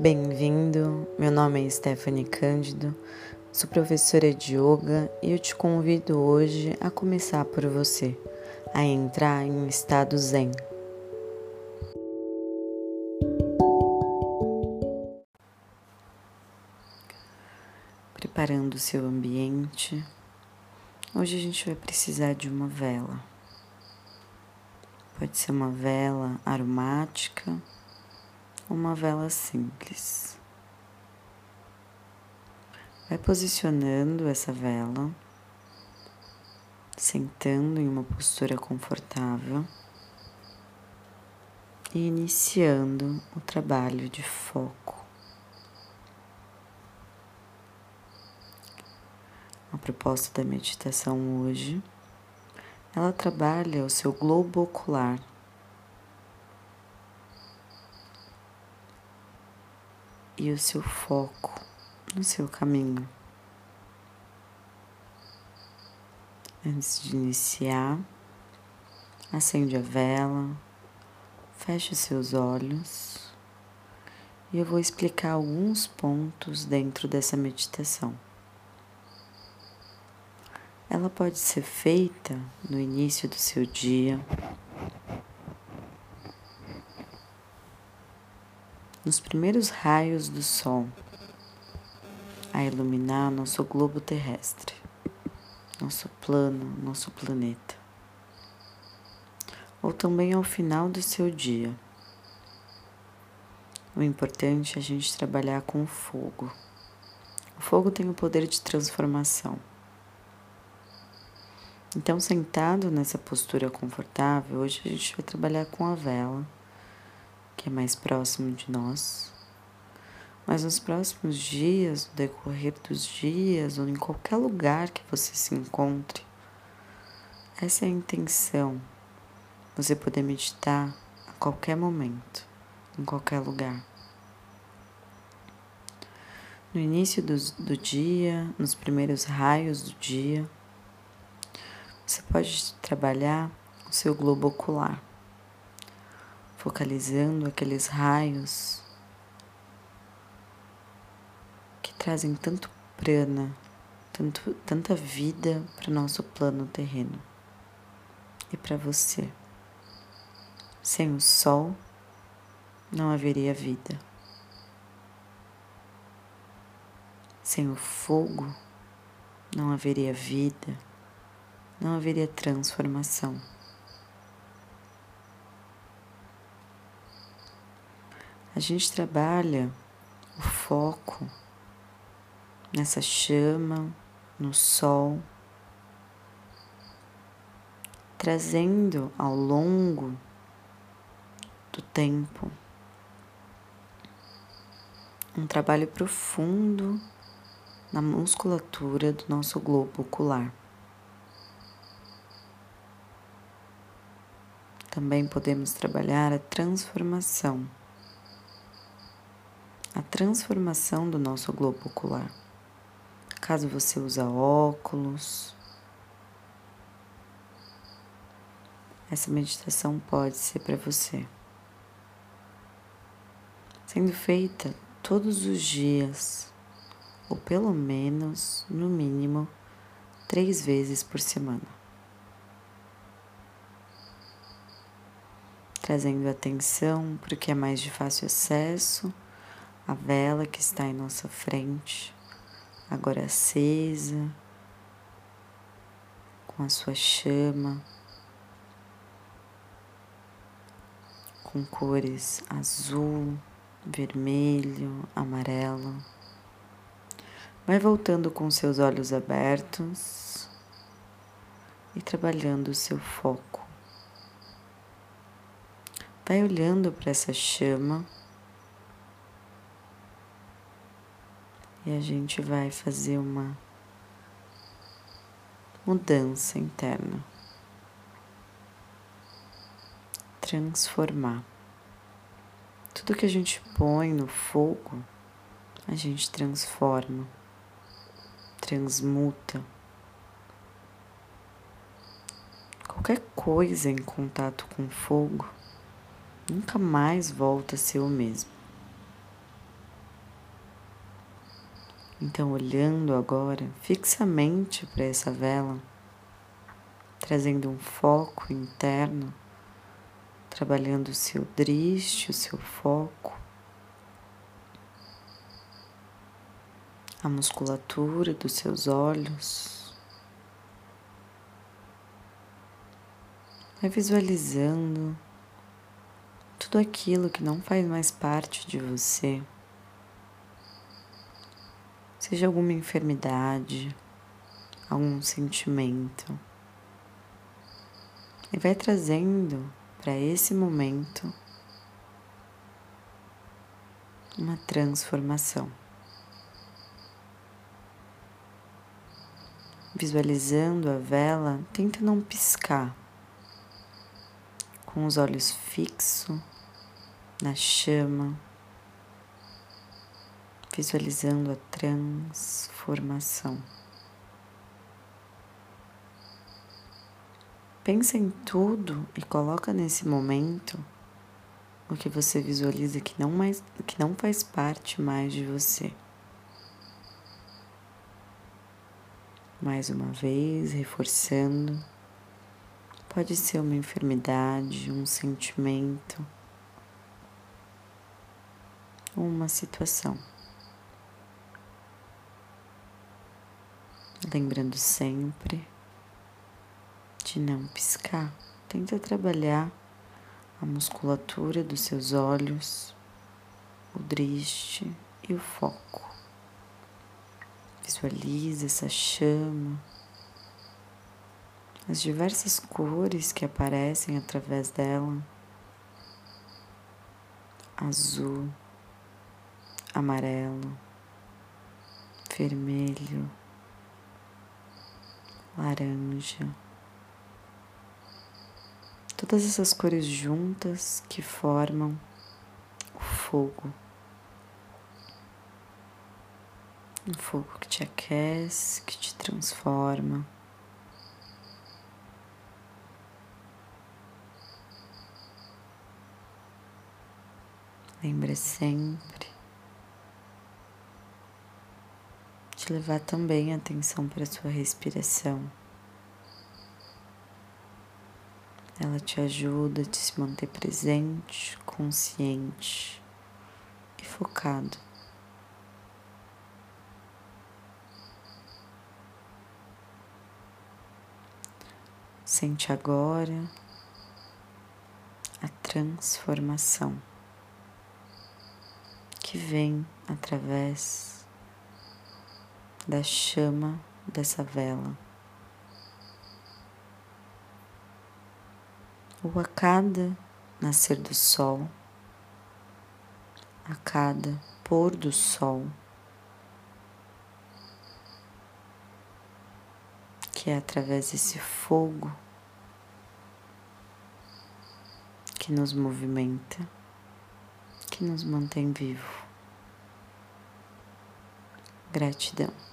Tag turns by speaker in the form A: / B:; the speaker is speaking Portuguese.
A: Bem-vindo, meu nome é Stephanie Cândido, sou professora de yoga e eu te convido hoje a começar por você, a entrar em um estado zen. Preparando o seu ambiente, hoje a gente vai precisar de uma vela. Pode ser uma vela aromática uma vela simples. Vai posicionando essa vela, sentando em uma postura confortável e iniciando o trabalho de foco. A proposta da meditação hoje, ela trabalha o seu globo ocular e o seu foco no seu caminho. Antes de iniciar, acende a vela, feche seus olhos e eu vou explicar alguns pontos dentro dessa meditação. Ela pode ser feita no início do seu dia nos primeiros raios do Sol a iluminar nosso globo terrestre, nosso plano, nosso planeta. Ou também ao final do seu dia. O importante é a gente trabalhar com o fogo. O fogo tem o poder de transformação. Então, sentado nessa postura confortável, hoje a gente vai trabalhar com a vela que é mais próximo de nós. Mas nos próximos dias, no decorrer dos dias, ou em qualquer lugar que você se encontre, essa é a intenção. Você poder meditar a qualquer momento, em qualquer lugar. No início do, do dia, nos primeiros raios do dia, você pode trabalhar o seu globo ocular focalizando aqueles raios que trazem tanto prana, tanto, tanta vida para o nosso plano terreno e para você. Sem o sol não haveria vida. Sem o fogo não haveria vida, não haveria transformação. A gente trabalha o foco nessa chama, no sol, trazendo ao longo do tempo um trabalho profundo na musculatura do nosso globo ocular. Também podemos trabalhar a transformação a transformação do nosso globo ocular. Caso você use óculos, essa meditação pode ser para você. Sendo feita todos os dias, ou pelo menos, no mínimo, três vezes por semana. Trazendo atenção para o que é mais de fácil acesso a vela que está em nossa frente, agora acesa, com a sua chama, com cores azul, vermelho, amarelo. Vai voltando com seus olhos abertos e trabalhando o seu foco. Vai olhando para essa chama e a gente vai fazer uma mudança interna. Transformar. Tudo que a gente põe no fogo, a gente transforma, transmuta. Qualquer coisa em contato com fogo nunca mais volta a ser o mesmo. Então, olhando agora fixamente para essa vela, trazendo um foco interno, trabalhando o seu driste, o seu foco, a musculatura dos seus olhos. Vai visualizando tudo aquilo que não faz mais parte de você seja alguma enfermidade, algum sentimento, e vai trazendo para esse momento uma transformação. Visualizando a vela, tenta não piscar, com os olhos fixos na chama visualizando a transformação. Pensa em tudo e coloca nesse momento o que você visualiza que não, mais, que não faz parte mais de você. Mais uma vez, reforçando. Pode ser uma enfermidade, um sentimento, uma situação. Lembrando sempre de não piscar. Tenta trabalhar a musculatura dos seus olhos, o driste e o foco. Visualize essa chama, as diversas cores que aparecem através dela: azul, amarelo, vermelho laranja. Todas essas cores juntas que formam o fogo. Um fogo que te aquece, que te transforma. Lembre sempre levar também atenção para sua respiração. Ela te ajuda a se manter presente, consciente e focado. Sente agora a transformação que vem através da chama dessa vela. Ou a cada nascer do sol, a cada pôr do sol, que é através desse fogo que nos movimenta, que nos mantém vivo. Gratidão.